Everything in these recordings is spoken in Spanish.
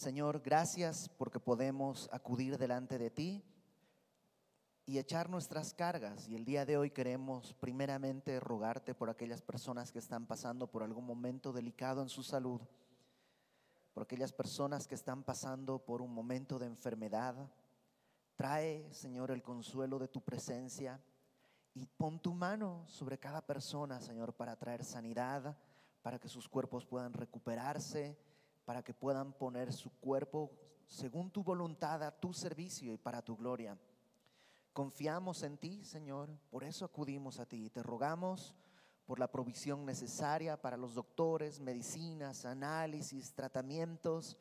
Señor, gracias porque podemos acudir delante de ti y echar nuestras cargas. Y el día de hoy queremos primeramente rogarte por aquellas personas que están pasando por algún momento delicado en su salud, por aquellas personas que están pasando por un momento de enfermedad. Trae, Señor, el consuelo de tu presencia y pon tu mano sobre cada persona, Señor, para traer sanidad, para que sus cuerpos puedan recuperarse, para que puedan poner su cuerpo según tu voluntad a tu servicio y para tu gloria. Confiamos en ti, Señor, por eso acudimos a ti te rogamos por la provisión necesaria para los doctores, medicinas, análisis, tratamientos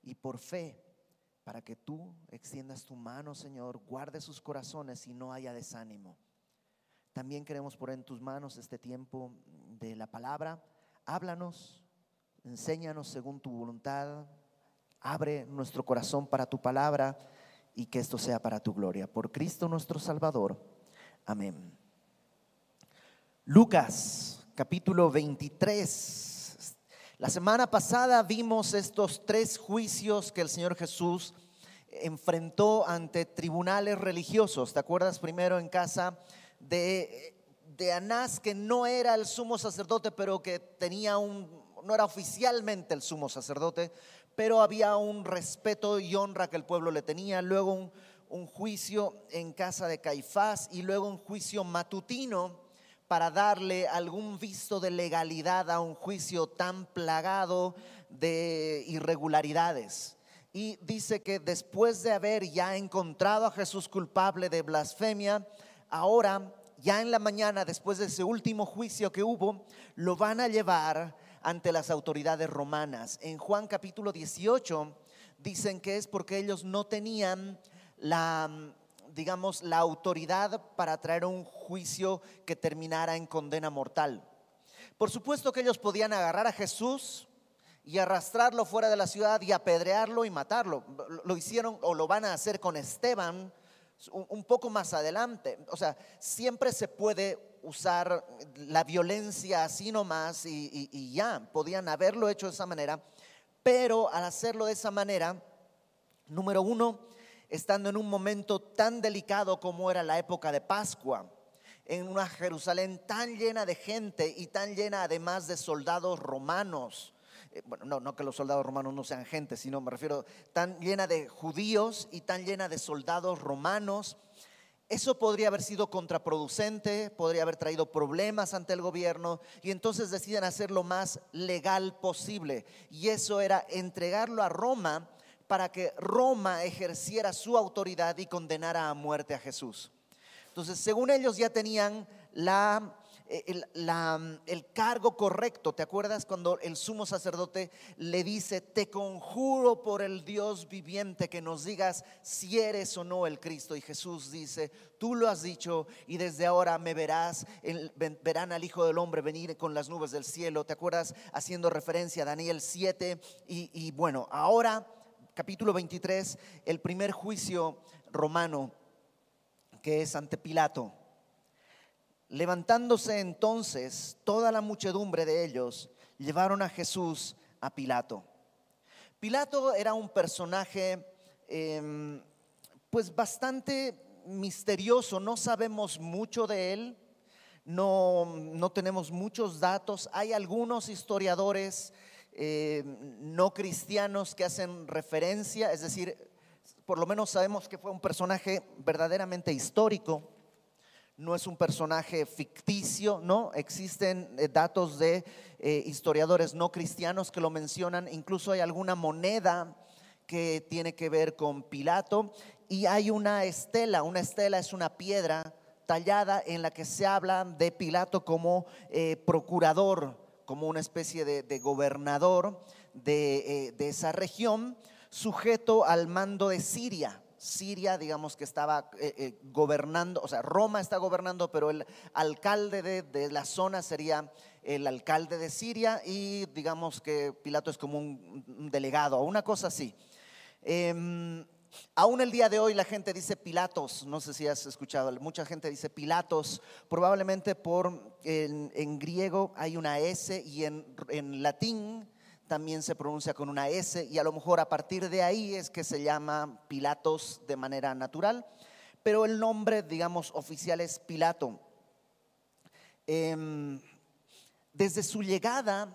y por fe, para que tú extiendas tu mano, Señor, guarde sus corazones y no haya desánimo. También queremos poner en tus manos este tiempo de la palabra. Háblanos, enséñanos según tu voluntad. Abre nuestro corazón para tu palabra y que esto sea para tu gloria. Por Cristo nuestro Salvador. Amén. Lucas capítulo 23. La semana pasada vimos estos tres juicios que el Señor Jesús enfrentó ante tribunales religiosos. ¿Te acuerdas primero en casa de, de Anás, que no era el sumo sacerdote, pero que tenía un, no era oficialmente el sumo sacerdote, pero había un respeto y honra que el pueblo le tenía. Luego un, un juicio en casa de Caifás y luego un juicio matutino para darle algún visto de legalidad a un juicio tan plagado de irregularidades. Y dice que después de haber ya encontrado a Jesús culpable de blasfemia, ahora, ya en la mañana, después de ese último juicio que hubo, lo van a llevar ante las autoridades romanas. En Juan capítulo 18 dicen que es porque ellos no tenían la, digamos, la autoridad para traer un juicio que terminara en condena mortal. Por supuesto que ellos podían agarrar a Jesús y arrastrarlo fuera de la ciudad y apedrearlo y matarlo. Lo hicieron o lo van a hacer con Esteban un poco más adelante. O sea, siempre se puede usar la violencia así nomás y, y, ya, podían haberlo hecho de esa manera, pero al hacerlo de esa manera, número uno, estando en un momento tan delicado como era la época de Pascua, en una Jerusalén tan llena de gente y tan llena además de soldados romanos, bueno, no, no que los soldados romanos no sean gente, sino me refiero tan llena de judíos y tan llena de soldados romanos. Eso podría haber sido contraproducente, podría haber traído problemas ante el gobierno y entonces deciden hacer lo más legal posible. Y eso era entregarlo a Roma para que Roma ejerciera su autoridad y condenara a muerte a Jesús. Entonces, según ellos ya tenían la eh, el, el, cargo correcto. ¿Te acuerdas cuando el sumo sacerdote le dice, te conjuro por el Dios viviente que nos digas si eres o no el Cristo? Y Jesús dice, tú lo has dicho y desde ahora me verás, verán al Hijo del Hombre venir con las nubes del cielo. ¿Te acuerdas haciendo referencia a Daniel 7? Y, y bueno, ahora capítulo 23, el primer juicio romano que es ante Pilato. Levantándose entonces toda la muchedumbre de ellos, llevaron a Jesús a Pilato. Pilato era un personaje em, pues bastante misterioso, no sabemos mucho de él, no, no tenemos muchos datos, hay algunos historiadores em, no cristianos que hacen referencia, es decir, por lo menos sabemos que fue un personaje verdaderamente histórico no es un personaje ficticio, ¿no? Existen eh, datos de eh, historiadores no cristianos que lo mencionan, incluso hay alguna moneda que tiene que ver con Pilato y hay una estela, una estela es una piedra tallada en la que se habla de Pilato como eh, procurador, como una especie de, gobernador de, de esa región, sujeto al mando de Siria. Siria, digamos que estaba eh, eh, gobernando, o sea, Roma está gobernando, pero el alcalde de, la zona sería el alcalde de Siria y digamos que Pilato es como un, delegado o una cosa así. Em, aún el día de hoy la gente dice Pilatos, no sé si has escuchado, mucha gente dice Pilatos, probablemente por en, griego hay una S y en, en latín también se pronuncia con una S y a lo mejor a partir de ahí es que se llama Pilatos de manera natural, pero el nombre, digamos, oficial es Pilato. Em, desde su llegada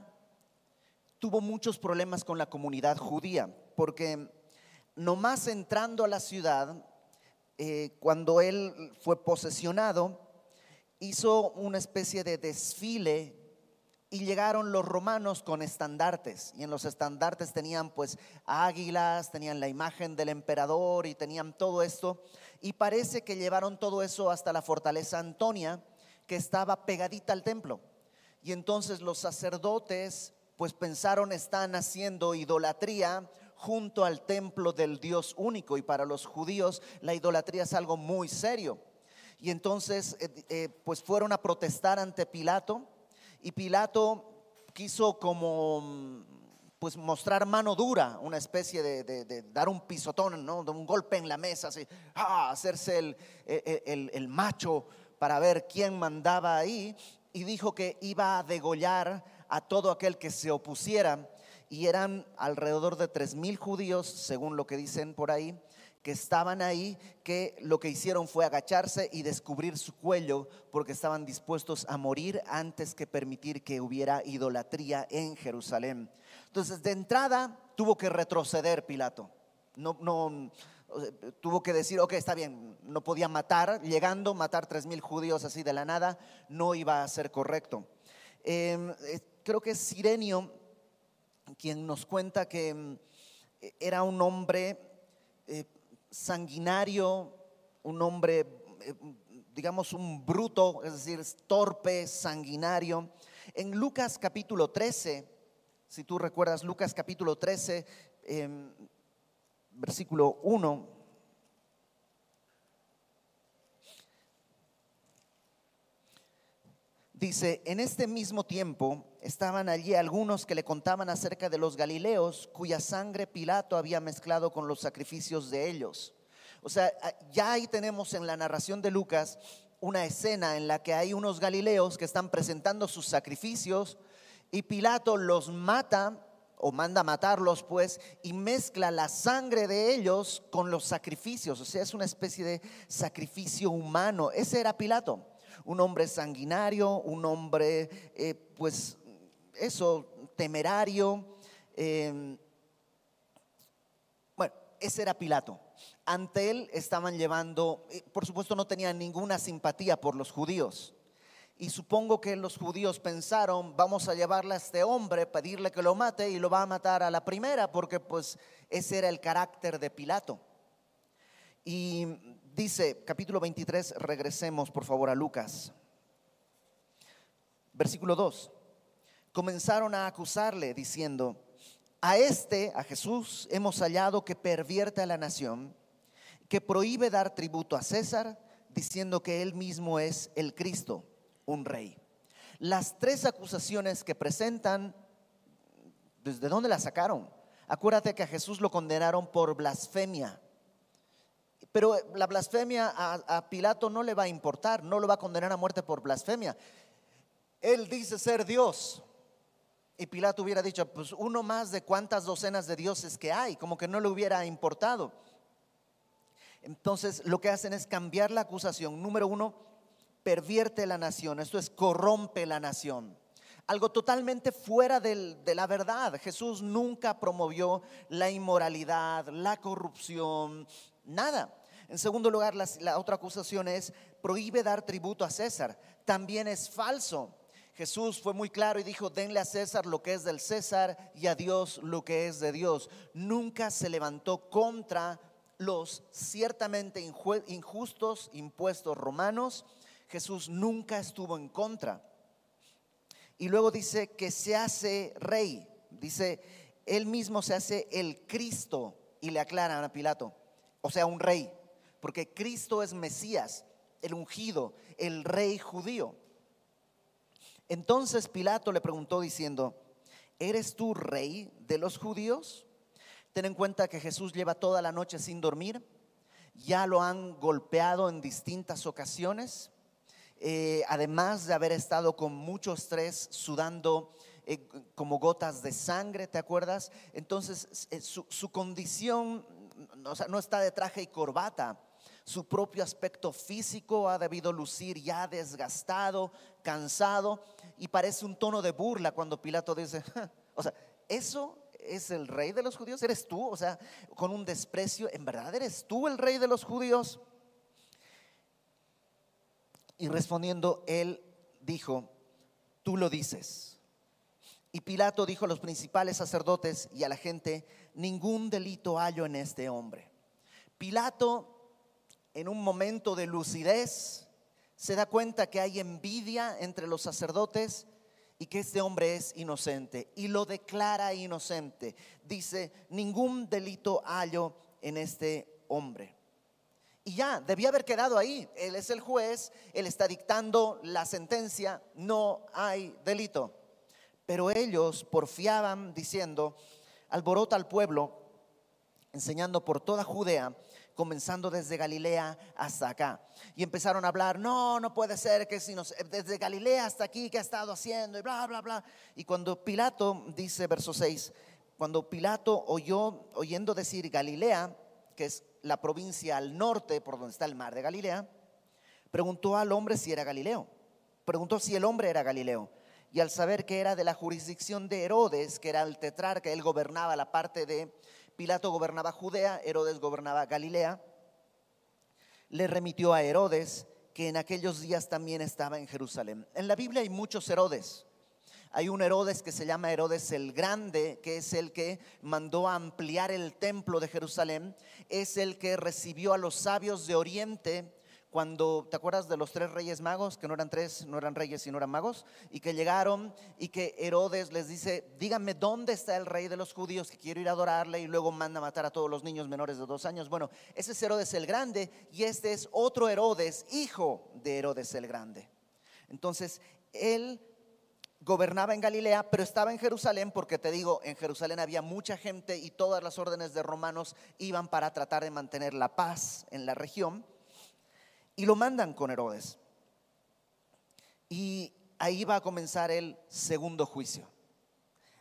tuvo muchos problemas con la comunidad judía, porque nomás entrando a la ciudad, eh, cuando él fue posesionado, hizo una especie de desfile y llegaron los romanos con estandartes y en los estandartes tenían pues águilas, tenían la imagen del emperador y tenían todo esto y parece que llevaron todo eso hasta la fortaleza Antonia que estaba pegadita al templo. Y entonces los sacerdotes pues pensaron están haciendo idolatría junto al templo del Dios único y para los judíos la idolatría es algo muy serio. Y entonces eh, eh, pues fueron a protestar ante Pilato y Pilato quiso como pues mostrar mano dura, una especie de, dar un pisotón, ¿no? de un golpe en la mesa, así, ¡ah! hacerse el, el, el macho para ver quién mandaba ahí y dijo que iba a degollar a todo aquel que se opusiera y eran alrededor de tres mil judíos, según lo que dicen por ahí, que estaban ahí, que lo que hicieron fue agacharse y descubrir su cuello porque estaban dispuestos a morir antes que permitir que hubiera idolatría en Jerusalén. Entonces, de entrada tuvo que retroceder Pilato. No, no, tuvo que decir, ok, está bien, no podía matar, llegando, matar tres mil judíos así de la nada, no iba a ser correcto. Em, eh, creo que es Sirenio quien nos cuenta que em, era un hombre eh, sanguinario, un hombre, eh, digamos, un bruto, es decir, torpe, sanguinario. En Lucas capítulo 13, si tú recuerdas Lucas capítulo 13, em, versículo 1, Dice, en este mismo tiempo estaban allí algunos que le contaban acerca de los Galileos cuya sangre Pilato había mezclado con los sacrificios de ellos. O sea, ah, ya ahí tenemos en la narración de Lucas una escena en la que hay unos Galileos que están presentando sus sacrificios y Pilato los mata o manda matarlos pues y mezcla la sangre de ellos con los sacrificios. O sea, es una especie de sacrificio humano. Ese era Pilato un hombre sanguinario, un hombre, eh, pues, eso, temerario. Em, bueno, ese era Pilato. Ante él estaban llevando, eh, por supuesto no tenían ninguna simpatía por los judíos. Y supongo que los judíos pensaron, vamos a llevarle a este hombre, pedirle que lo mate y lo va a matar a la primera, porque pues ese era el carácter de Pilato. Y Dice capítulo 23, regresemos por favor a Lucas. Versículo 2. Comenzaron a acusarle diciendo, a este, a Jesús, hemos hallado que pervierte a la nación, que prohíbe dar tributo a César, diciendo que él mismo es el Cristo, un rey. Las tres acusaciones que presentan, ¿desde dónde las sacaron? Acuérdate que a Jesús lo condenaron por blasfemia. Pero la blasfemia a, Pilato no le va a importar, no lo va a condenar a muerte por blasfemia. Él dice ser Dios. Y Pilato hubiera dicho, pues uno más de cuántas docenas de dioses que hay, como que no le hubiera importado. Entonces lo que hacen es cambiar la acusación. Número uno, pervierte la nación, esto es corrompe la nación. Algo totalmente fuera de la verdad. Jesús nunca promovió la inmoralidad, la corrupción, nada. En segundo lugar, la, otra acusación es, prohíbe dar tributo a César. También es falso. Jesús fue muy claro y dijo, denle a César lo que es del César y a Dios lo que es de Dios. Nunca se levantó contra los ciertamente injustos impuestos romanos. Jesús nunca estuvo en contra. Y luego dice que se hace rey. Dice, él mismo se hace el Cristo. Y le aclaran a Pilato, o sea, un rey porque Cristo es Mesías, el ungido, el rey judío. Entonces Pilato le preguntó diciendo, ¿eres tú rey de los judíos? Ten en cuenta que Jesús lleva toda la noche sin dormir, ya lo han golpeado en distintas ocasiones, eh, además de haber estado con mucho estrés, sudando eh, como gotas de sangre, ¿te acuerdas? Entonces eh, su, condición no está de traje y corbata. Su propio aspecto físico ha debido lucir ya desgastado, cansado, y parece un tono de burla cuando Pilato dice, o sea, eso es el rey de los judíos, eres tú, o sea, con un desprecio, ¿en verdad eres tú el rey de los judíos? Y respondiendo, él dijo, tú lo dices. Y Pilato dijo a los principales sacerdotes y a la gente, ningún delito hallo en este hombre. Pilato, en un momento de lucidez, se da cuenta que hay envidia entre los sacerdotes y que este hombre es inocente y lo declara inocente. Dice, ningún delito hallo en este hombre. Y ya, debía haber quedado ahí. Él es el juez, él está dictando la sentencia, no hay delito. Pero ellos porfiaban diciendo, alborota al pueblo, enseñando por toda Judea, comenzando desde Galilea hasta acá. Y empezaron a hablar, no, no puede ser que si nos, desde Galilea hasta aquí, ¿qué ha estado haciendo? Y bla, bla, bla. Y cuando Pilato, dice verso 6, cuando Pilato oyó, oyendo decir Galilea, que es la provincia al norte, por donde está el mar de Galilea, preguntó al hombre si era Galileo. Preguntó si el hombre era Galileo. Y al saber que era de la jurisdicción de Herodes, que era el tetrarca, él gobernaba la parte de Pilato gobernaba Judea, Herodes gobernaba Galilea, le remitió a Herodes, que en aquellos días también estaba en Jerusalén. En la Biblia hay muchos Herodes. Hay un Herodes que se llama Herodes el Grande, que es el que mandó a ampliar el templo de Jerusalén, es el que recibió a los sabios de Oriente cuando, ¿te acuerdas de los tres reyes magos? Que no eran tres, no eran reyes, sino eran magos. Y que llegaron y que Herodes les dice, díganme dónde está el rey de los judíos que quiero ir a adorarle y luego manda a matar a todos los niños menores de dos años. Bueno, ese es Herodes el Grande y este es otro Herodes, hijo de Herodes el Grande. Entonces, él gobernaba en Galilea, pero estaba en Jerusalén porque te digo, en Jerusalén había mucha gente y todas las órdenes de romanos iban para tratar de mantener la paz en la región y lo mandan con Herodes. Y ahí va a comenzar el segundo juicio.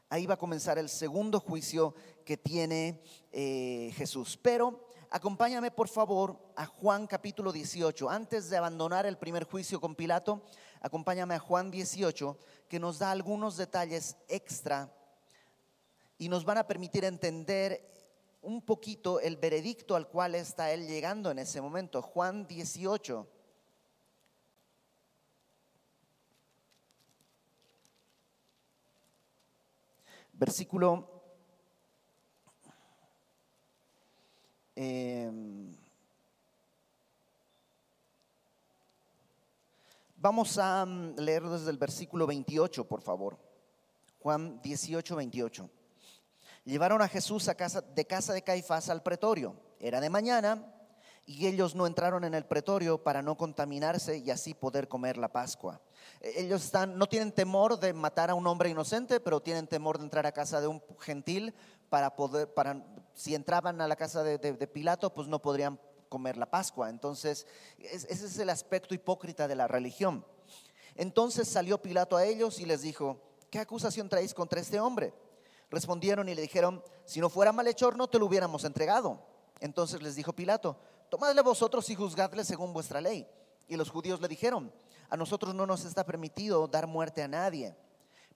Ahí va a comenzar el segundo juicio que tiene eh, Jesús. Pero acompáñame por favor a Juan capítulo 18. Antes de abandonar el primer juicio con Pilato, acompáñame a Juan 18, que nos da algunos detalles extra y nos van a permitir entender un poquito el veredicto al cual está él llegando en ese momento. Juan 18. Versículo em, Vamos a mm, leer desde el versículo 28, por favor. Juan 18, 28. Llevaron a Jesús de casa de Caifás al pretorio. Era de mañana y ellos no entraron en el pretorio para no contaminarse y así poder comer la Pascua. E, ellos no tienen temor de matar a un hombre inocente, pero tienen temor de entrar a casa de un gentil para poder, si entraban a la casa de, Pilato, pues no podrían comer la Pascua. Entonces, ese es el aspecto hipócrita de la religión. Entonces salió Pilato a ellos y les dijo, ¿qué acusación traéis contra este hombre? Respondieron y le dijeron, si no fuera malhechor no te lo hubiéramos entregado. Entonces les dijo Pilato, tomadle vosotros y juzgadle según vuestra ley. Y los judíos le dijeron, a nosotros no nos está permitido dar muerte a nadie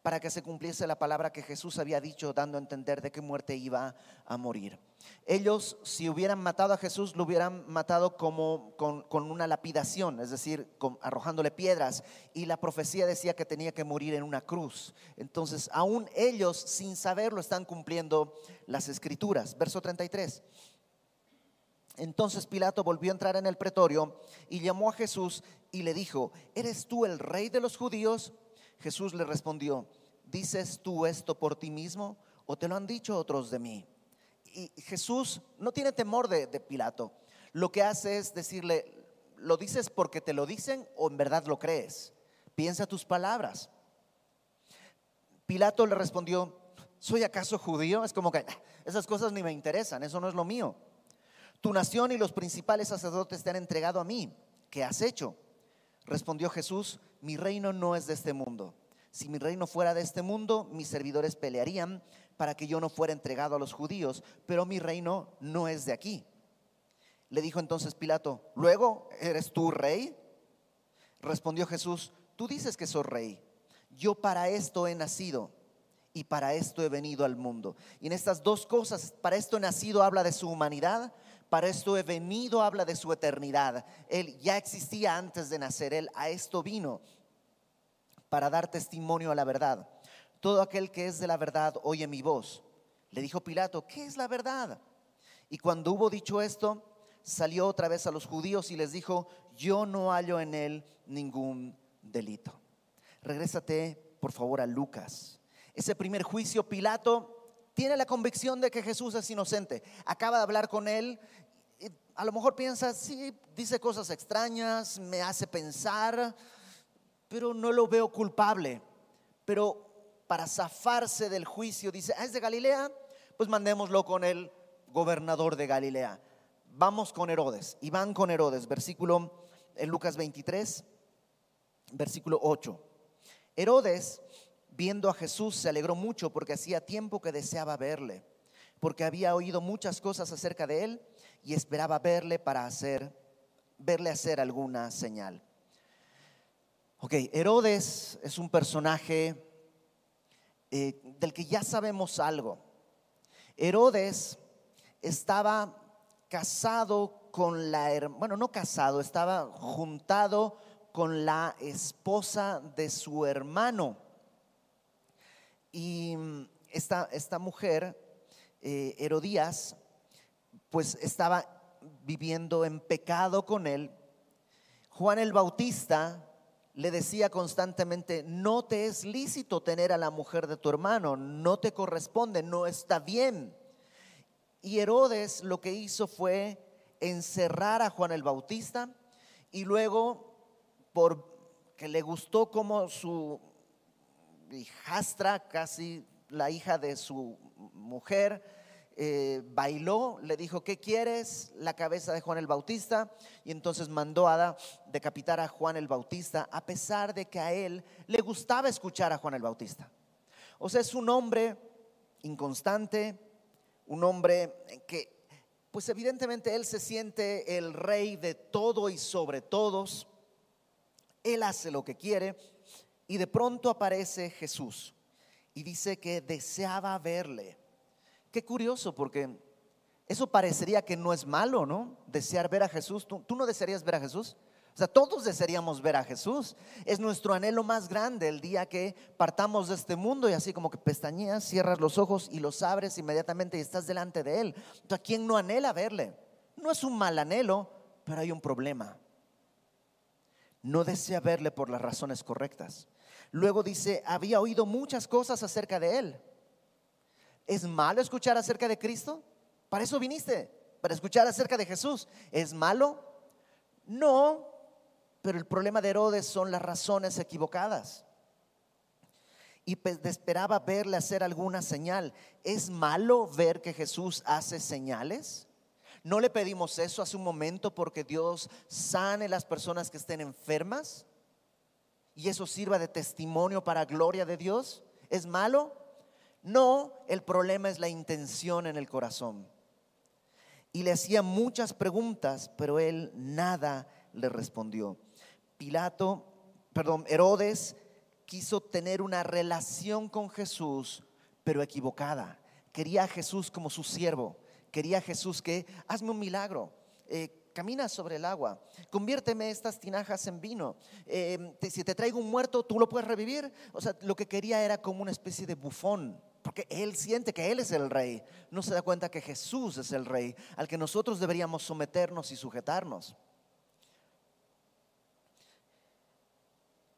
para que se cumpliese la palabra que Jesús había dicho, dando a entender de qué muerte iba a morir. Ellos, si hubieran matado a Jesús, lo hubieran matado como con, una lapidación, es decir, arrojándole piedras. Y la profecía decía que tenía que morir en una cruz. Entonces, aún ellos, sin saberlo, están cumpliendo las escrituras. Verso 33. Entonces Pilato volvió a entrar en el pretorio y llamó a Jesús y le dijo, ¿eres tú el rey de los judíos? Jesús le respondió, ¿dices tú esto por ti mismo o te lo han dicho otros de mí? Y Jesús no tiene temor de, Pilato. Lo que hace es decirle, ¿lo dices porque te lo dicen o en verdad lo crees? Piensa tus palabras. Pilato le respondió, ¿soy acaso judío? Es como que ah, esas cosas ni me interesan, eso no es lo mío. Tu nación y los principales sacerdotes te han entregado a mí. ¿Qué has hecho? Respondió Jesús, mi reino no es de este mundo. Si mi reino fuera de este mundo, mis servidores pelearían para que yo no fuera entregado a los judíos, pero mi reino no es de aquí. Le dijo entonces Pilato, luego, ¿eres tú rey? Respondió Jesús, tú dices que soy rey. Yo para esto he nacido y para esto he venido al mundo. Y en estas dos cosas, para esto he nacido habla de su humanidad, para esto he venido habla de su eternidad. Él ya existía antes de nacer, él a esto vino para dar testimonio a la verdad. Todo aquel que es de la verdad oye mi voz. Le dijo Pilato, ¿qué es la verdad? Y cuando hubo dicho esto, salió otra vez a los judíos y les dijo, yo no hallo en él ningún delito. Regrésate, por favor, a Lucas. Ese primer juicio, Pilato tiene la convicción de que Jesús es inocente. Acaba de hablar con él. A lo mejor piensa, sí, dice cosas extrañas, me hace pensar, pero no lo veo culpable. Pero para zafarse del juicio dice, ah, es de Galilea, pues mandémoslo con el gobernador de Galilea. Vamos con Herodes. Y van con Herodes, versículo en Lucas 23, versículo 8. Herodes, viendo a Jesús, se alegró mucho porque hacía tiempo que deseaba verle, porque había oído muchas cosas acerca de él y esperaba verle para hacer, verle hacer alguna señal. Ok, Herodes es un personaje eh, del que ya sabemos algo. Herodes estaba casado con la, bueno, no casado, estaba juntado con la esposa de su hermano. Y mm, esta, esta mujer, eh, Herodías, pues estaba viviendo en pecado con él. Juan el Bautista le decía constantemente, no te es lícito tener a la mujer de tu hermano, no te corresponde, no está bien. Y Herodes lo que hizo fue encerrar a Juan el Bautista y luego, porque le gustó como su hijastra, casi la hija de su mujer, eh, bailó, le dijo, ¿qué quieres? La cabeza de Juan el Bautista. Y entonces mandó a decapitar a Juan el Bautista, a pesar de que a él le gustaba escuchar a Juan el Bautista. O sea, es un hombre inconstante, un hombre que, pues evidentemente él se siente el rey de todo y sobre todos. Él hace lo que quiere y de pronto aparece Jesús y dice que deseaba verle. Qué curioso, porque eso parecería que no es malo, ¿no? Desear ver a Jesús. ¿Tú, no desearías ver a Jesús? O sea, todos desearíamos ver a Jesús. Es nuestro anhelo más grande el día que partamos de este mundo y así como que pestañeas, cierras los ojos y los abres inmediatamente y estás delante de Él. ¿A quién no anhela verle? No es un mal anhelo, pero hay un problema. No desea verle por las razones correctas. Luego dice, había oído muchas cosas acerca de Él ¿Es malo escuchar acerca de Cristo? Para eso viniste, para escuchar acerca de Jesús. ¿Es malo? No, pero el problema de Herodes son las razones equivocadas. Y esperaba verle hacer alguna señal. ¿Es malo ver que Jesús hace señales? ¿No le pedimos eso hace un momento porque Dios sane las personas que estén enfermas? Y eso sirva de testimonio para gloria de Dios. ¿Es malo? No, el problema es la intención en el corazón. Y le hacía muchas preguntas, pero él nada le respondió. Pilato, perdón, Herodes quiso tener una relación con Jesús, pero equivocada. Quería a Jesús como su siervo. Quería a Jesús que, hazme un milagro. Eh, camina sobre el agua, conviérteme estas tinajas en vino. Eh, si te traigo un muerto, tú lo puedes revivir. O sea, lo que quería era como una especie de bufón porque él siente que él es el rey. No se da cuenta que Jesús es el rey al que nosotros deberíamos someternos y sujetarnos.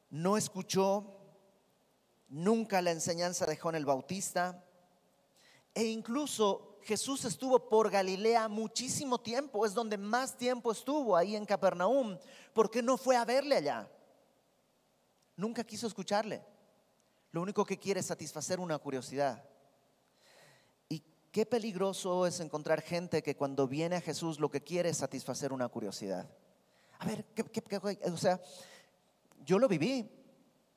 No escuchó nunca la enseñanza de Juan el Bautista. E incluso Jesús estuvo por Galilea muchísimo tiempo. Es donde más tiempo estuvo, ahí en Capernaum. porque no fue a verle allá? Nunca quiso escucharle. Lo único que quiere es satisfacer una curiosidad. Y qué peligroso es encontrar gente que cuando viene a Jesús lo que quiere es satisfacer una curiosidad. A ver, o sea, yo lo viví.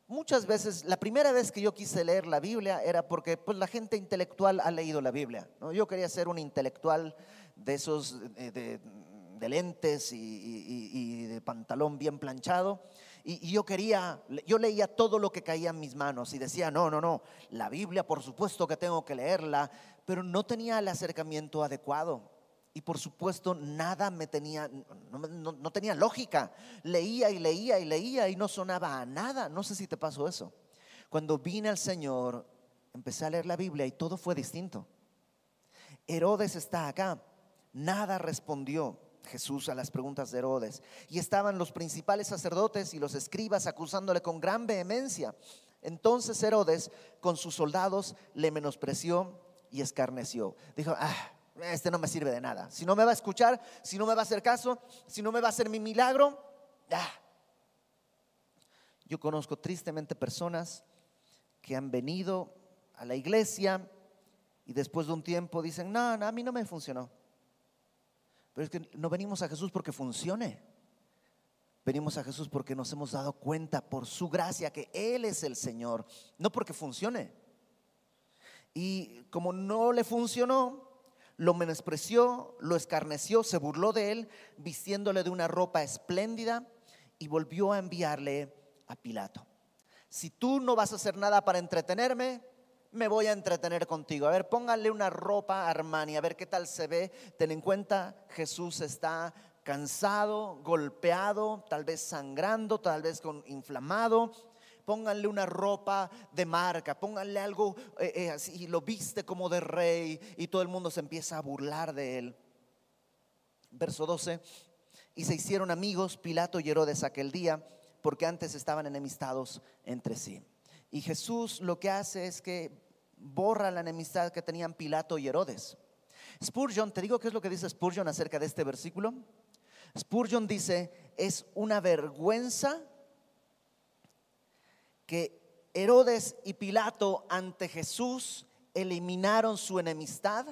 muchas veces, la primera vez que yo quise leer la Biblia era porque pues, la gente intelectual ha leído la Biblia. ¿no? Yo quería ser un intelectual de esos eh, de, de lentes y, y- y de pantalón bien planchado. Y, yo quería, yo leía todo lo que caía en mis manos y decía, no, no, no, la Biblia por supuesto que tengo que leerla, pero no tenía el acercamiento adecuado. Y por supuesto nada me tenía, no, no- no tenía lógica. Leía y leía y leía y no sonaba a nada. No sé si te pasó eso. Cuando vine al Señor, empecé a leer la Biblia y todo fue distinto. Herodes está acá. Nada respondió Jesús a las preguntas de Herodes. Y estaban los principales sacerdotes y los escribas acusándole con gran vehemencia. Entonces Herodes con sus soldados le menospreció y escarneció. Dijo, ah, este no me sirve de nada. Si no me va a escuchar, si no me va a hacer caso, si no me va a hacer mi milagro, ah. Yo conozco tristemente personas que han venido a la iglesia y después de un tiempo dicen, no, no, a mí no me funcionó. Pero es que no venimos a Jesús porque funcione. Venimos a Jesús porque nos hemos dado cuenta por su gracia que Él es el Señor, no porque funcione. Y como no le funcionó, lo menospreció, lo escarneció, se burló de él, vistiéndole de una ropa espléndida y volvió a enviarle a Pilato. Si tú no vas a hacer nada para entretenerme, me voy a entretener contigo. A ver, póngale una ropa Armani, a ver qué tal se ve. Ten en cuenta, Jesús está cansado, golpeado, tal vez sangrando, tal vez con inflamado. Pónganle una ropa de marca, pónganle algo eh, eh, así, y lo viste como de rey, y todo el mundo se empieza a burlar de él. Verso 12. Y se hicieron amigos Pilato y Herodes aquel día, porque antes estaban enemistados entre sí. Y Jesús lo que hace es que borra la enemistad que tenían Pilato y Herodes. Spurgeon, te digo qué es lo que dice Spurgeon acerca de este versículo. Spurgeon dice, es una vergüenza que Herodes y Pilato ante Jesús eliminaron su enemistad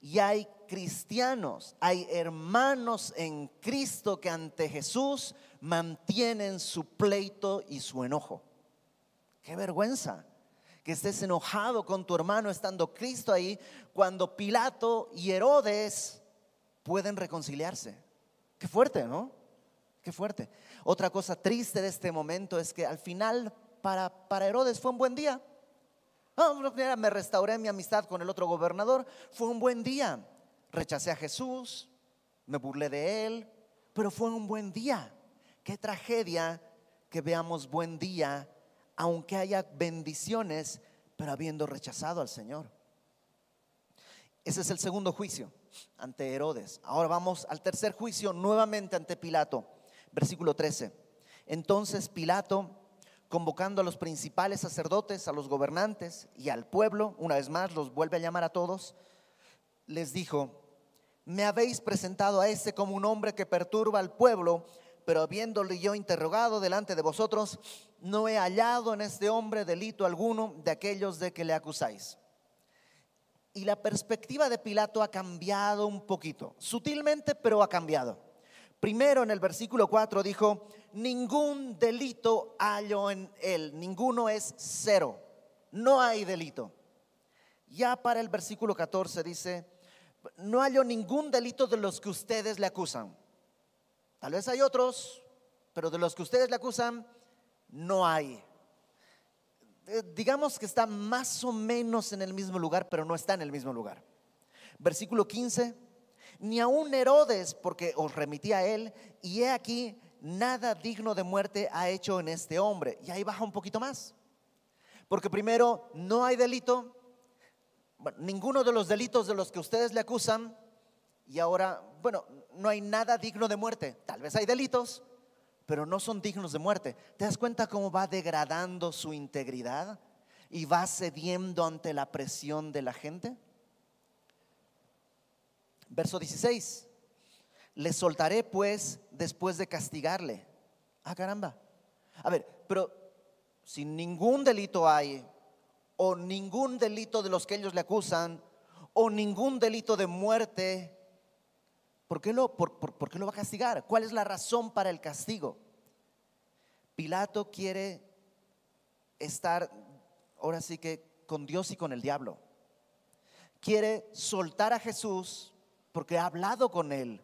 y hay cristianos, hay hermanos en Cristo que ante Jesús mantienen su pleito y su enojo. Qué vergüenza que estés enojado con tu hermano estando Cristo ahí cuando Pilato y Herodes pueden reconciliarse. Qué fuerte, ¿no? Qué fuerte. Otra cosa triste de este momento es que al final para, para Herodes fue un buen día. Ah, me restauré mi amistad con el otro gobernador. Fue un buen día. Rechacé a Jesús, me burlé de él, pero fue un buen día. Qué tragedia que veamos buen día, aunque haya bendiciones, pero habiendo rechazado al Señor. Ese es el segundo juicio ante Herodes. Ahora vamos al tercer juicio nuevamente ante Pilato. Versículo 13. Entonces Pilato, convocando a los principales sacerdotes, a los gobernantes y al pueblo, una vez más los vuelve a llamar a todos, les dijo, me habéis presentado a este como un hombre que perturba al pueblo, pero habiéndole yo interrogado delante de vosotros, no he hallado en este hombre delito alguno de aquellos de que le acusáis. Y la perspectiva de Pilato ha cambiado un poquito, sutilmente, pero ha cambiado. Primero en el versículo 4 dijo, ningún delito hallo en él, ninguno es cero, no hay delito. Ya para el versículo 14 dice, no hallo ningún delito de los que ustedes le acusan. Tal vez hay otros, pero de los que ustedes le acusan, no hay. Eh, Digamos que está más o menos en el mismo lugar, pero no está en el mismo lugar. Versículo 15, ni aun Herodes, porque os remití a él, y he aquí, nada digno de muerte ha hecho en este hombre. Y ahí baja un poquito más. Porque primero, no hay delito, ninguno de los delitos de los que ustedes le acusan, y ahora, bueno, no hay nada digno de muerte. Tal vez hay delitos, pero no son dignos de muerte. ¿Te das cuenta cómo va degradando su integridad y va cediendo ante la presión de la gente? Verso 16. Le soltaré pues después de castigarle. Ah, caramba. A ver, pero si ningún delito hay, o ningún delito de los que ellos le acusan, o ningún delito de muerte, ¿por qué lo, por, qué va a castigar? ¿Cuál es la razón para el castigo? Pilato quiere estar, ahora sí que, con Dios y con el diablo. Quiere soltar a Jesús porque ha hablado con él.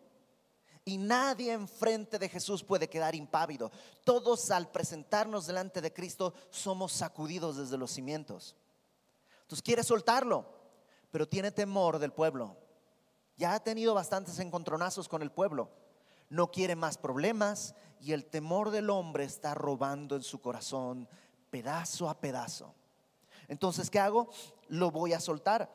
Y nadie enfrente de Jesús puede quedar impávido. Todos al presentarnos delante de Cristo somos sacudidos desde los cimientos. Entonces quiere soltarlo, pero tiene temor del pueblo. Ya ha tenido bastantes encontronazos con el pueblo. No quiere más problemas y el temor del hombre está robando en su corazón pedazo a pedazo. Entonces, ¿qué hago? Lo voy a soltar.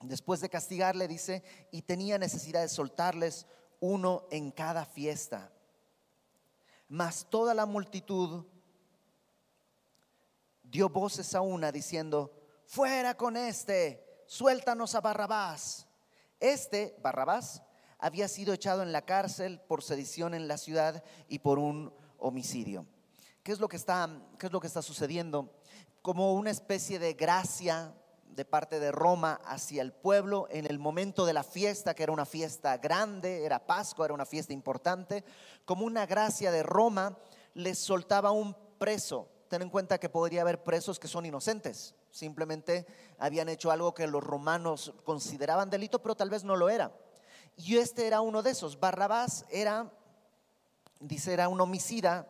Después de castigarle, dice, y tenía necesidad de soltarles uno en cada fiesta. Mas toda la multitud dio voces a una diciendo, fuera con este, suéltanos a Barrabás. Este, Barrabás, había sido echado en la cárcel por sedición en la ciudad y por un homicidio. ¿Qué es lo que está, qué es lo que está sucediendo? Como una especie de gracia de parte de Roma hacia el pueblo en el momento de la fiesta, que era una fiesta grande, era Pascua, era una fiesta importante, como una gracia de Roma, les soltaba un preso. Ten en cuenta que podría haber presos que son inocentes, simplemente habían hecho algo que los romanos consideraban delito, pero tal vez no lo era. Y este era uno de esos. Barrabás era, dice, era un homicida,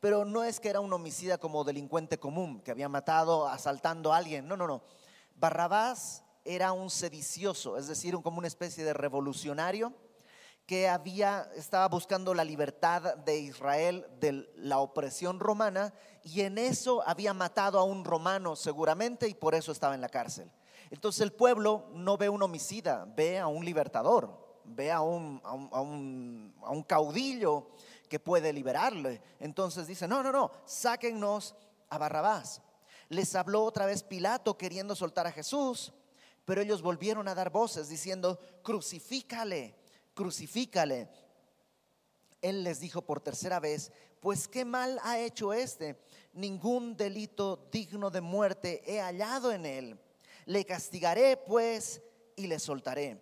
pero no es que era un homicida como delincuente común, que había matado asaltando a alguien. No, no, no. Barrabás era un sedicioso, es decir, como una especie de revolucionario que había estaba buscando la libertad de Israel de la opresión romana y en eso había matado a un romano seguramente y por eso estaba en la cárcel. Entonces el pueblo no ve un homicida, ve a un libertador, ve a un, a un, a un caudillo que puede liberarle. Entonces dice, no, no, no, sáquennos a Barrabás les habló otra vez Pilato queriendo soltar a Jesús, pero ellos volvieron a dar voces diciendo, crucifícale, crucifícale. Él les dijo por tercera vez, pues qué mal ha hecho este, ningún delito digno de muerte he hallado en él. Le castigaré pues y le soltaré.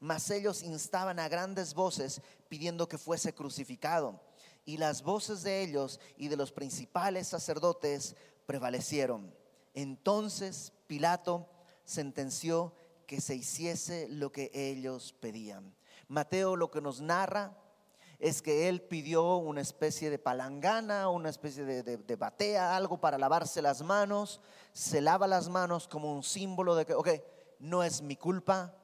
Mas ellos instaban a grandes voces pidiendo que fuese crucificado. Y las voces de ellos y de los principales sacerdotes prevalecieron. Entonces Pilato sentenció que se hiciese lo que ellos pedían. Mateo lo que nos narra es que él pidió una especie de palangana, una especie de, batea, algo para lavarse las manos, se lava las manos como un símbolo de que, ok, no es mi culpa,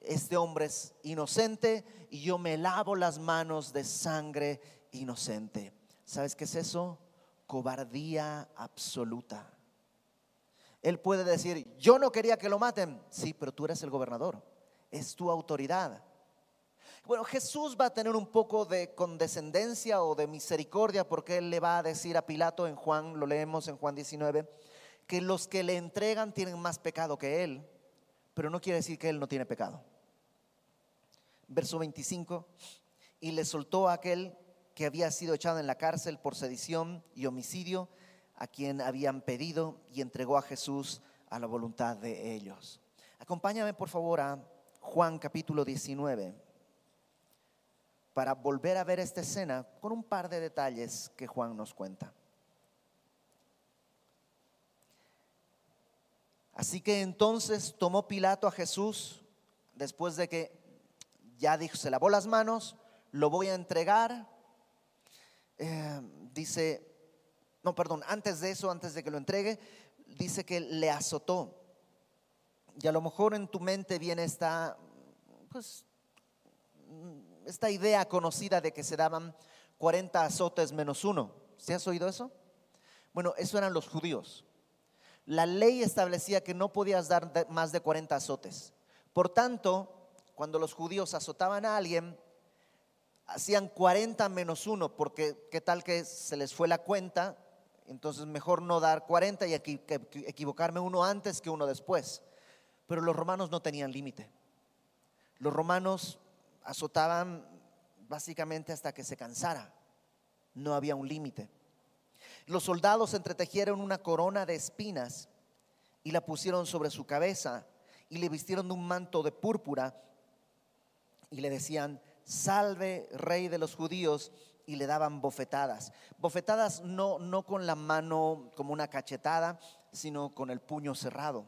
este hombre es inocente y yo me lavo las manos de sangre inocente. ¿Sabes qué es eso? cobardía absoluta. Él puede decir, yo no quería que lo maten. Sí, pero tú eres el gobernador. Es tu autoridad. Bueno, Jesús va a tener un poco de condescendencia o de misericordia porque Él le va a decir a Pilato en Juan, lo leemos en Juan 19, que los que le entregan tienen más pecado que Él, pero no quiere decir que Él no tiene pecado. Verso 25, y le soltó a aquel que había sido echado en la cárcel por sedición y homicidio, a quien habían pedido y entregó a Jesús a la voluntad de ellos. Acompáñame por favor a Juan capítulo 19 para volver a ver esta escena con un par de detalles que Juan nos cuenta. Así que entonces tomó Pilato a Jesús después de que ya dijo, se lavó las manos, lo voy a entregar eh, dice, no, perdón, antes de eso, antes de que lo entregue, dice que le azotó. Y a lo mejor en tu mente viene esta, pues, esta idea conocida de que se daban 40 azotes menos uno. ¿Se has oído eso? Bueno, eso eran los judíos. La ley establecía que no podías dar más de 40 azotes. Por tanto, cuando los judíos azotaban a alguien, hacían 40 menos 1, porque qué tal que se les fue la cuenta, entonces mejor no dar 40 y equivocarme uno antes que uno después. Pero los romanos no tenían límite. Los romanos azotaban básicamente hasta que se cansara. No había un límite. Los soldados entretejieron una corona de espinas y la pusieron sobre su cabeza y le vistieron de un manto de púrpura y le decían, salve rey de los judíos, y le daban bofetadas. Bofetadas no, no con la mano como una cachetada, sino con el puño cerrado.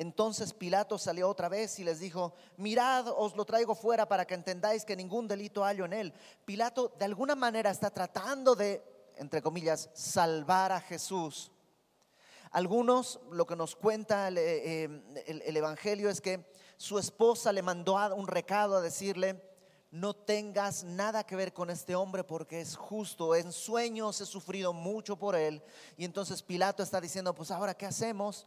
Entonces Pilato salió otra vez y les dijo, mirad, os lo traigo fuera para que entendáis que ningún delito hallo en él. Pilato de alguna manera está tratando de, entre comillas, salvar a Jesús. Algunos, lo que nos cuenta el, eh, el Evangelio es que su esposa le mandó un recado a decirle, no tengas nada que ver con este hombre porque es justo. En sueños he sufrido mucho por él. Y entonces Pilato está diciendo, pues ahora, ¿qué hacemos?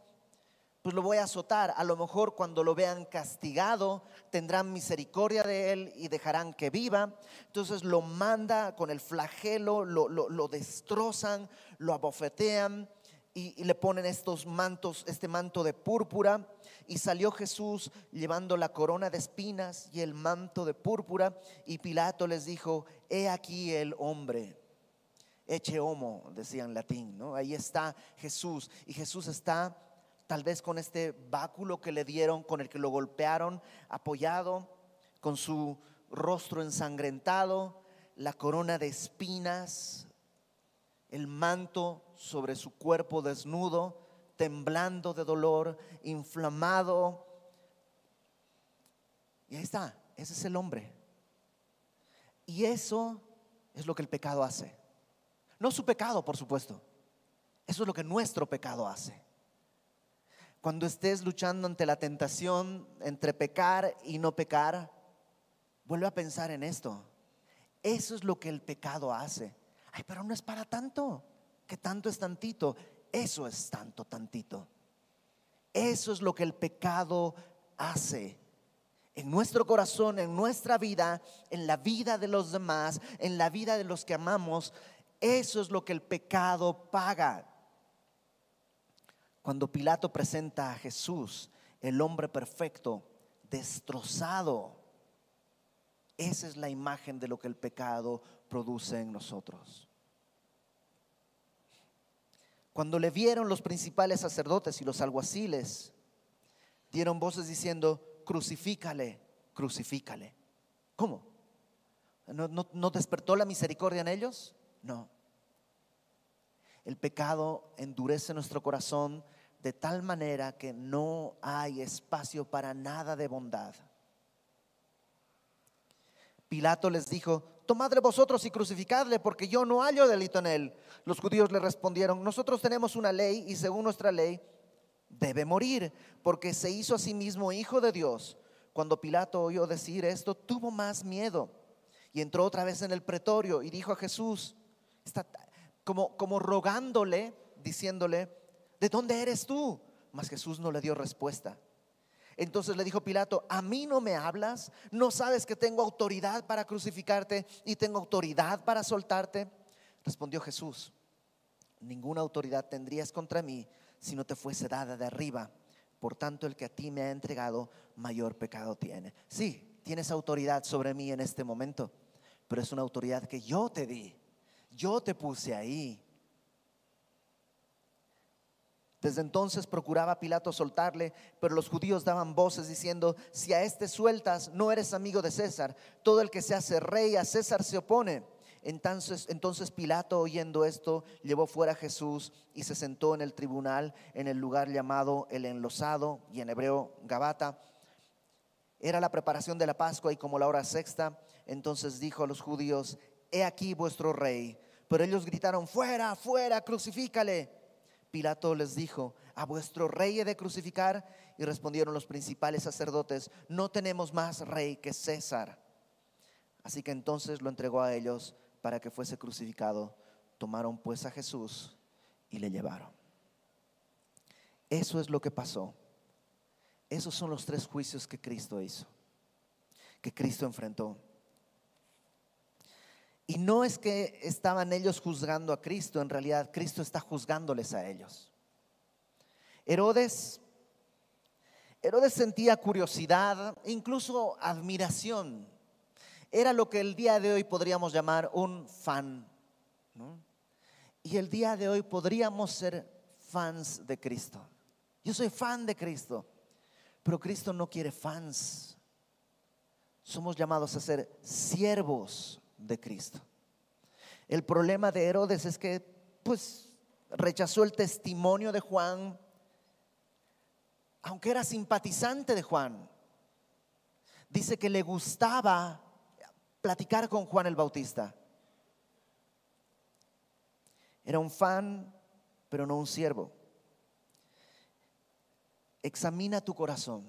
Pues lo voy a azotar. A lo mejor cuando lo vean castigado, tendrán misericordia de él y dejarán que viva. Entonces lo manda con el flagelo, lo, lo destrozan, lo abofetean y, le ponen estos mantos, este manto de púrpura. Y salió Jesús llevando la corona de espinas y el manto de púrpura. Y Pilato les dijo, he aquí el hombre. Eche homo, decía en latín, ¿no? Ahí está Jesús. Y Jesús está tal vez con este báculo que le dieron, con el que lo golpearon, apoyado, con su rostro ensangrentado, la corona de espinas, el manto sobre su cuerpo desnudo, temblando de dolor, inflamado. Y ahí está, ese es el hombre. Y eso es lo que el pecado hace. No su pecado, por supuesto. Eso es lo que nuestro pecado hace. Cuando estés luchando ante la tentación entre pecar y no pecar, vuelve a pensar en esto. Eso es lo que el pecado hace. Ay, pero no es para tanto. Que tanto es tantito. Eso es tanto, tantito. Eso es lo que el pecado hace en nuestro corazón, en nuestra vida, en la vida de los demás, en la vida de los que amamos. Eso es lo que el pecado paga. Cuando Pilato presenta a Jesús, el hombre perfecto, destrozado, esa es la imagen de lo que el pecado produce en nosotros. Cuando le vieron los principales sacerdotes y los alguaciles, dieron voces diciendo, crucifícale, crucifícale. ¿Cómo? ¿No, no despertó la misericordia en ellos? No. El pecado endurece nuestro corazón de tal manera que no hay espacio para nada de bondad. Pilato les dijo, tomadle vosotros y crucificadle, porque yo no hallo delito en él. Los judíos le respondieron, nosotros tenemos una ley y según nuestra ley debe morir, porque se hizo a sí mismo hijo de Dios. Cuando Pilato oyó decir esto, tuvo más miedo y entró otra vez en el pretorio y dijo a Jesús, como, como rogándole, diciéndole, ¿de dónde eres tú? Mas Jesús no le dio respuesta. Entonces le dijo Pilato, ¿a mí no me hablas? ¿No sabes que tengo autoridad para crucificarte y tengo autoridad para soltarte? Respondió Jesús, ninguna autoridad tendrías contra mí si no te fuese dada de arriba. Por tanto, el que a ti me ha entregado, mayor pecado tiene. Sí, tienes autoridad sobre mí en este momento, pero es una autoridad que yo te di. Yo te puse ahí. Desde entonces procuraba Pilato soltarle, pero los judíos daban voces diciendo, si a este sueltas, no eres amigo de César. Todo el que se hace rey a César se opone. Entonces, entonces Pilato, oyendo esto, llevó fuera a Jesús y se sentó en el tribunal en el lugar llamado el enlosado y en hebreo Gabata. Era la preparación de la Pascua y como la hora sexta, entonces dijo a los judíos, he aquí vuestro rey. Pero ellos gritaron, fuera, fuera, crucifícale. Pilato les dijo, ¿a vuestro rey he de crucificar? Y respondieron los principales sacerdotes, no tenemos más rey que César. Así que entonces lo entregó a ellos para que fuese crucificado. Tomaron pues a Jesús y le llevaron. Eso es lo que pasó. Esos son los tres juicios que Cristo hizo, que Cristo enfrentó. Y no es que estaban ellos juzgando a Cristo, en realidad Cristo está juzgándoles a ellos. Herodes, Herodes sentía curiosidad, incluso admiración. Era lo que el día de hoy podríamos llamar un fan. Y el día de hoy podríamos ser fans de Cristo. Yo soy fan de Cristo, pero Cristo no quiere fans. Somos llamados a ser siervos de Cristo. El problema de Herodes es que, pues, rechazó el testimonio de Juan, aunque era simpatizante de Juan. Dice que le gustaba platicar con Juan el Bautista. Era un fan, pero no un siervo. Examina tu corazón,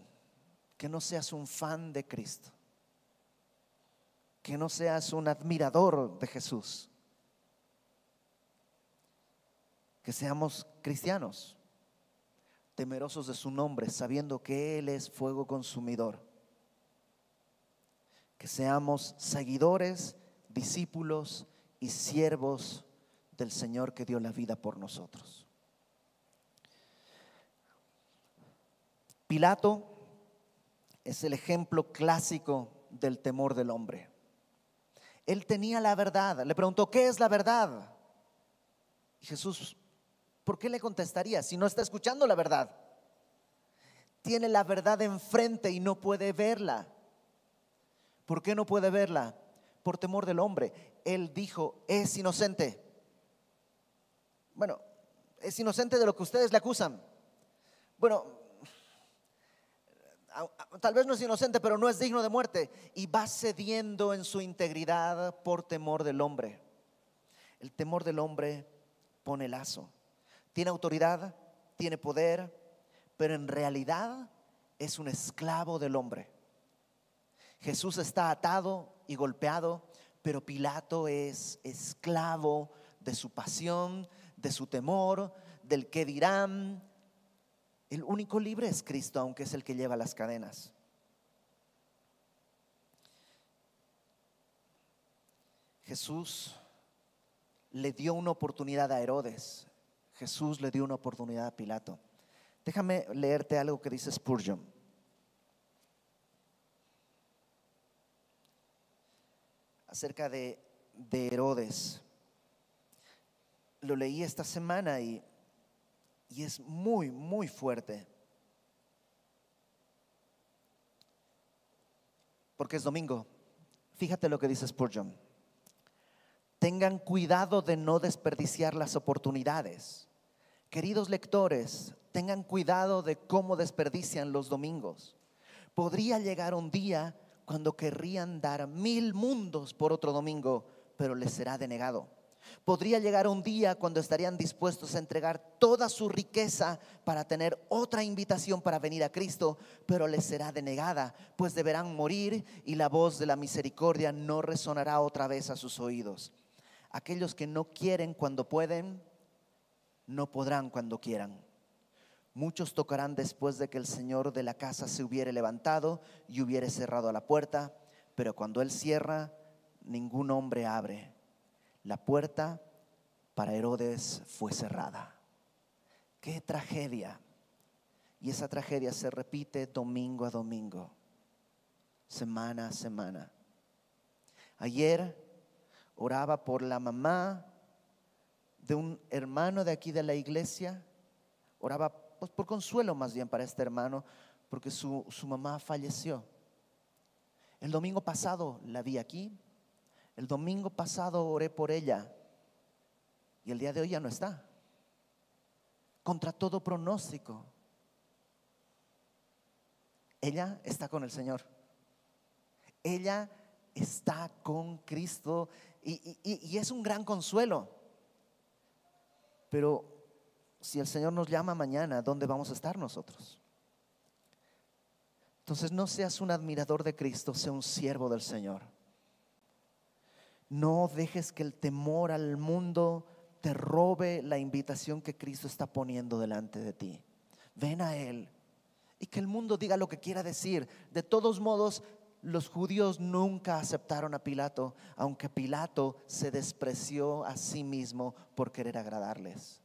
que no seas un fan de Cristo, que no seas un admirador de Jesús, que seamos cristianos, temerosos de su nombre, sabiendo que Él es fuego consumidor, que seamos seguidores, discípulos y siervos del Señor que dio la vida por nosotros. Pilato es el ejemplo clásico del temor del hombre. Él tenía la verdad. Le preguntó, ¿qué es la verdad? Y Jesús, ¿por qué le contestaría si no está escuchando la verdad? Tiene la verdad enfrente y no puede verla. ¿Por qué no puede verla? Por temor del hombre. Él dijo, es inocente. Bueno, es inocente de lo que ustedes le acusan. Bueno, tal vez no es inocente, pero no es digno de muerte. Y va cediendo en su integridad por temor del hombre. El temor del hombre pone lazo. Tiene autoridad, tiene poder, pero en realidad es un esclavo del hombre. Jesús está atado y golpeado, pero Pilato es esclavo de su pasión, de su temor, del que dirán. El único libre es Cristo, aunque es el que lleva las cadenas. Jesús le dio una oportunidad a Herodes. Jesús le dio una oportunidad a Pilato. Déjame leerte algo que dice Spurgeon. Acerca de, de Herodes lo leí esta semana y, y es muy, muy fuerte. Porque es domingo. Fíjate lo que dice Spurgeon. Tengan cuidado de no desperdiciar las oportunidades. Queridos lectores, tengan cuidado de cómo desperdician los domingos. Podría llegar un día cuando querrían dar mil mundos por otro domingo, pero les será denegado. Podría llegar un día cuando estarían dispuestos a entregar toda su riqueza para tener otra invitación para venir a Cristo, pero les será denegada, pues deberán morir y la voz de la misericordia no resonará otra vez a sus oídos. Aquellos que no quieren cuando pueden, no podrán cuando quieran. Muchos tocarán después de que el Señor de la casa se hubiere levantado y hubiere cerrado la puerta, pero cuando Él cierra, ningún hombre abre la puerta para Herodes fue cerrada. Qué tragedia. Y esa tragedia se repite domingo a domingo, semana a semana. Ayer oraba por la mamá de un hermano de aquí de la iglesia. Oraba pues, por consuelo más bien para este hermano, porque su, su mamá falleció. El domingo pasado la vi aquí, el domingo pasado oré por ella y el día de hoy ya no está. Contra todo pronóstico. Ella está con el Señor. Ella está con Cristo y, es un gran consuelo. Pero si el Señor nos llama mañana, ¿dónde vamos a estar nosotros? Entonces no seas un admirador de Cristo, sea un siervo del Señor. No dejes que el temor al mundo te robe la invitación que Cristo está poniendo delante de ti. Ven a Él y que el mundo diga lo que quiera decir. De todos modos, los judíos nunca aceptaron a Pilato, aunque Pilato se despreció a sí mismo por querer agradarles.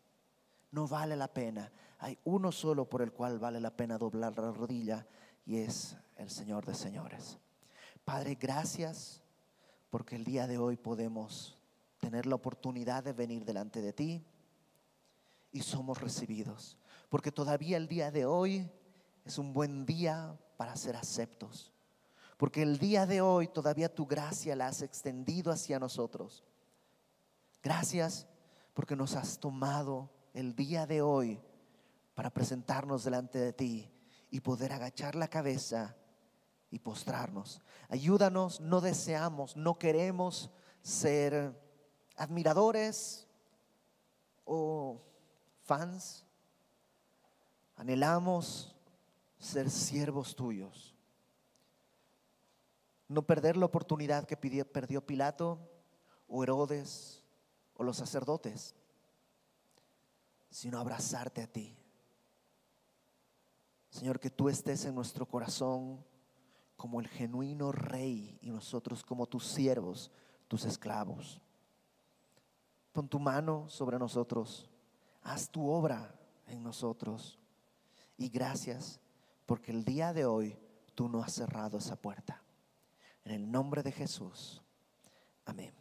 No vale la pena. Hay uno solo por el cual vale la pena doblar la rodilla y es el Señor de señores. Padre, gracias porque el día de hoy podemos tener la oportunidad de venir delante de ti y somos recibidos. Porque todavía el día de hoy es un buen día para ser aceptos. Porque el día de hoy todavía tu gracia la has extendido hacia nosotros. Gracias porque nos has tomado el día de hoy para presentarnos delante de ti y poder agachar la cabeza y postrarnos. Ayúdanos, no deseamos, no queremos ser admiradores o fans. Anhelamos ser siervos tuyos. No perder la oportunidad que perdió Pilato o Herodes o los sacerdotes, sino abrazarte a ti. Señor, que tú estés en nuestro corazón como el genuino rey y nosotros como tus siervos, tus esclavos. Pon tu mano sobre nosotros, haz tu obra en nosotros. Y gracias porque el día de hoy tú no has cerrado esa puerta. En el nombre de Jesús. Amén.